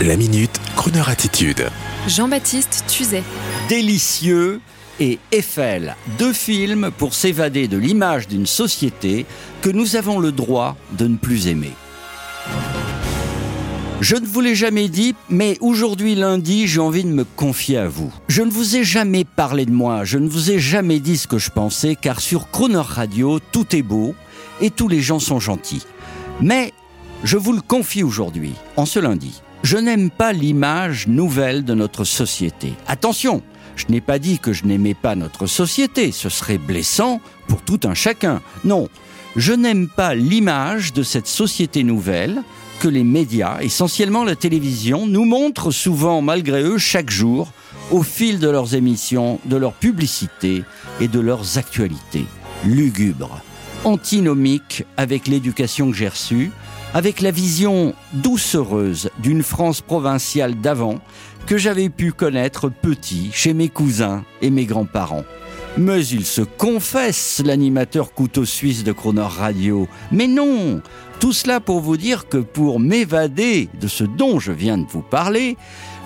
La minute, Kroneur attitude. Jean-Baptiste Tuzet. Délicieux et Eiffel, deux films pour s'évader de l'image d'une société que nous avons le droit de ne plus aimer. Je ne vous l'ai jamais dit, mais aujourd'hui lundi, j'ai envie de me confier à vous. Je ne vous ai jamais parlé de moi, je ne vous ai jamais dit ce que je pensais, car sur Croner Radio, tout est beau et tous les gens sont gentils. Mais je vous le confie aujourd'hui, en ce lundi. Je n'aime pas l'image nouvelle de notre société. Attention, je n'ai pas dit que je n'aimais pas notre société, ce serait blessant pour tout un chacun. Non, je n'aime pas l'image de cette société nouvelle que les médias, essentiellement la télévision, nous montrent souvent malgré eux chaque jour au fil de leurs émissions, de leurs publicités et de leurs actualités. Lugubres, antinomiques avec l'éducation que j'ai reçue, avec la vision doucereuse d'une France provinciale d'avant que j'avais pu connaître petit chez mes cousins et mes grands-parents. Mais il se confesse, l'animateur couteau suisse de Croner Radio. Mais non Tout cela pour vous dire que pour m'évader de ce dont je viens de vous parler,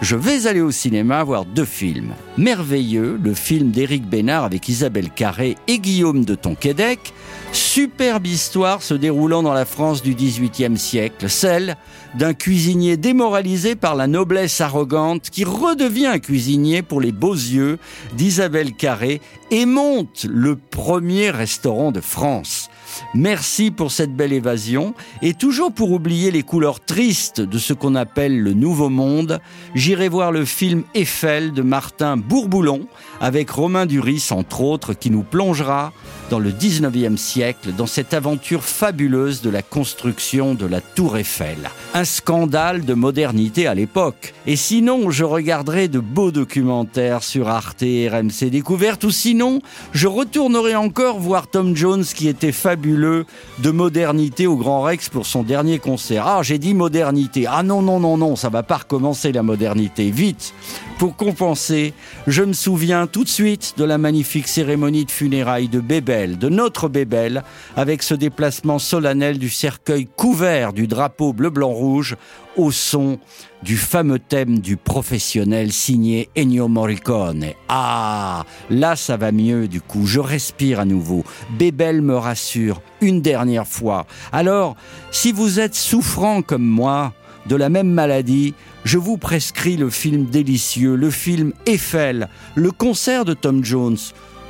je vais aller au cinéma voir deux films. Merveilleux, le film d'Éric Bénard avec Isabelle Carré et Guillaume de Tonquédec, superbe histoire se déroulant dans la France du XVIIIe siècle, celle d'un cuisinier démoralisé par la noblesse arrogante qui redevient cuisinier pour les beaux yeux d'Isabelle Carré et monte le premier restaurant de France. Merci pour cette belle évasion. Et toujours pour oublier les couleurs tristes de ce qu'on appelle le Nouveau Monde, j'irai voir le film Eiffel de Martin Bourboulon avec Romain Duris, entre autres, qui nous plongera dans le 19e siècle, dans cette aventure fabuleuse de la construction de la Tour Eiffel. Un scandale de modernité à l'époque. Et sinon, je regarderai de beaux documentaires sur Arte et RMC Découverte, ou sinon, je retournerai encore voir Tom Jones qui était fabuleux de modernité au Grand Rex pour son dernier concert. Ah, j'ai dit modernité. Ah non, non, non, non, ça va pas recommencer la modernité. Vite Pour compenser, je me souviens tout de suite de la magnifique cérémonie de funérailles de Bébel, de notre Bébel, avec ce déplacement solennel du cercueil couvert du drapeau bleu-blanc-rouge au son du fameux thème du professionnel signé Ennio Morricone. Ah, là ça va mieux du coup, je respire à nouveau. Bébel me rassure une dernière fois. Alors, si vous êtes souffrant comme moi de la même maladie, je vous prescris le film délicieux, le film Eiffel, le concert de Tom Jones,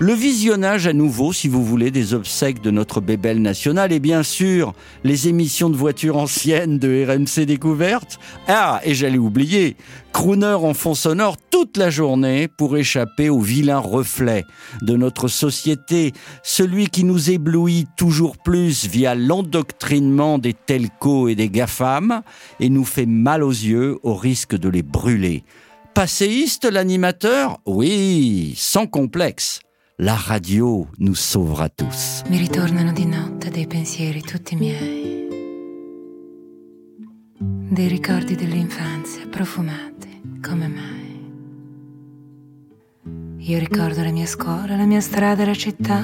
le visionnage à nouveau, si vous voulez, des obsèques de notre bébelle nationale et bien sûr les émissions de voitures anciennes de RMC Découverte. Ah, et j'allais oublier, crooner en fond sonore toute la journée pour échapper au vilain reflet de notre société, celui qui nous éblouit toujours plus via l'endoctrinement des telcos et des GAFAM et nous fait mal aux yeux au risque de les brûler. Passéiste l'animateur? Oui, sans complexe. La radio nous sauvera tous. Mi ritornano di notte dei pensieri tutti miei, dei ricordi dell'infanzia profumati come mai. Io ricordo la mia scuola, la mia strada la città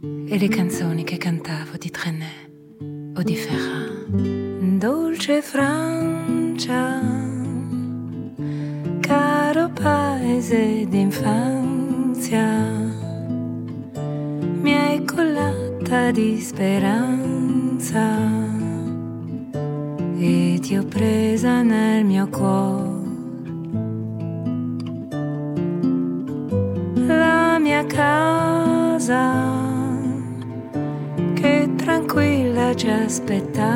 e le canzoni che cantavo di Trenet o di Ferrat. Dolce Francia caro paese d'infanzia, mi hai collata di speranza. E ti ho presa nel mio cuore. La mia casa che tranquilla ci aspettava.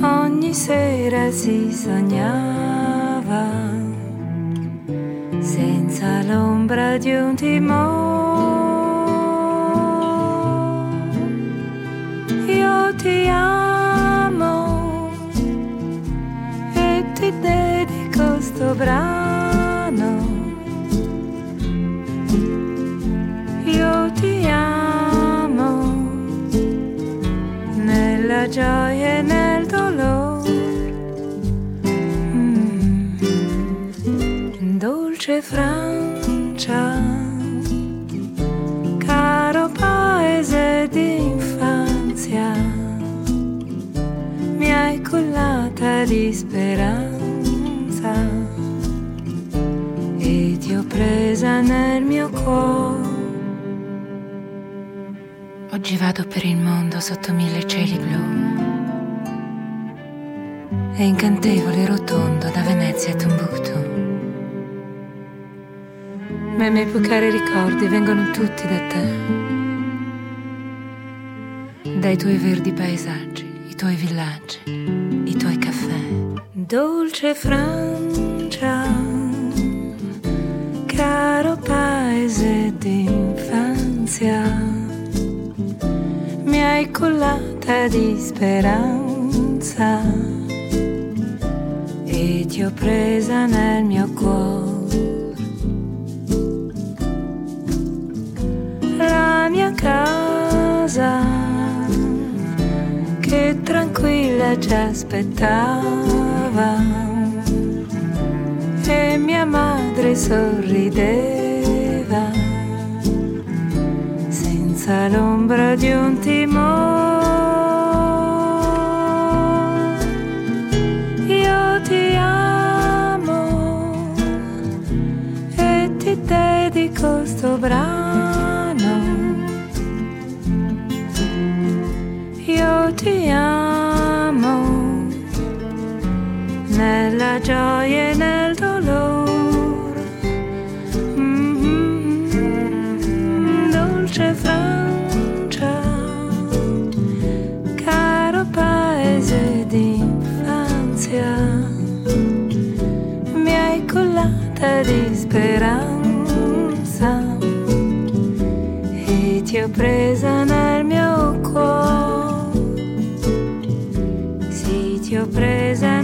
Ogni sera si sognava senza l'ombra di un timore. Io ti amo e ti dedico sto brano. Io ti amo nella gioia e nella dolce Francia, caro paese d'infanzia, cullata di speranza e ti ho presa nel mio cuore. Oggi vado per il mondo sotto mille cieli blu. È incantevole e rotondo da Venezia a Timbuktu. Ma i miei più cari ricordi vengono tutti da te. Dai tuoi verdi paesaggi, i tuoi villaggi, i tuoi caffè. Dolce Francia, caro paese d'infanzia, mi hai cullata di speranza e ti ho presa nel mio cuore. Casa che tranquilla ci aspettava e mia madre sorrideva senza l'ombra di un timore. Io ti amo e ti dedico sto brano. Gioia e nel dolore. Mm, dolce Francia, caro paese d'infanzia, mi hai cullata di speranza e ti ho presa nel mio cuore. Sì, ti ho presa nel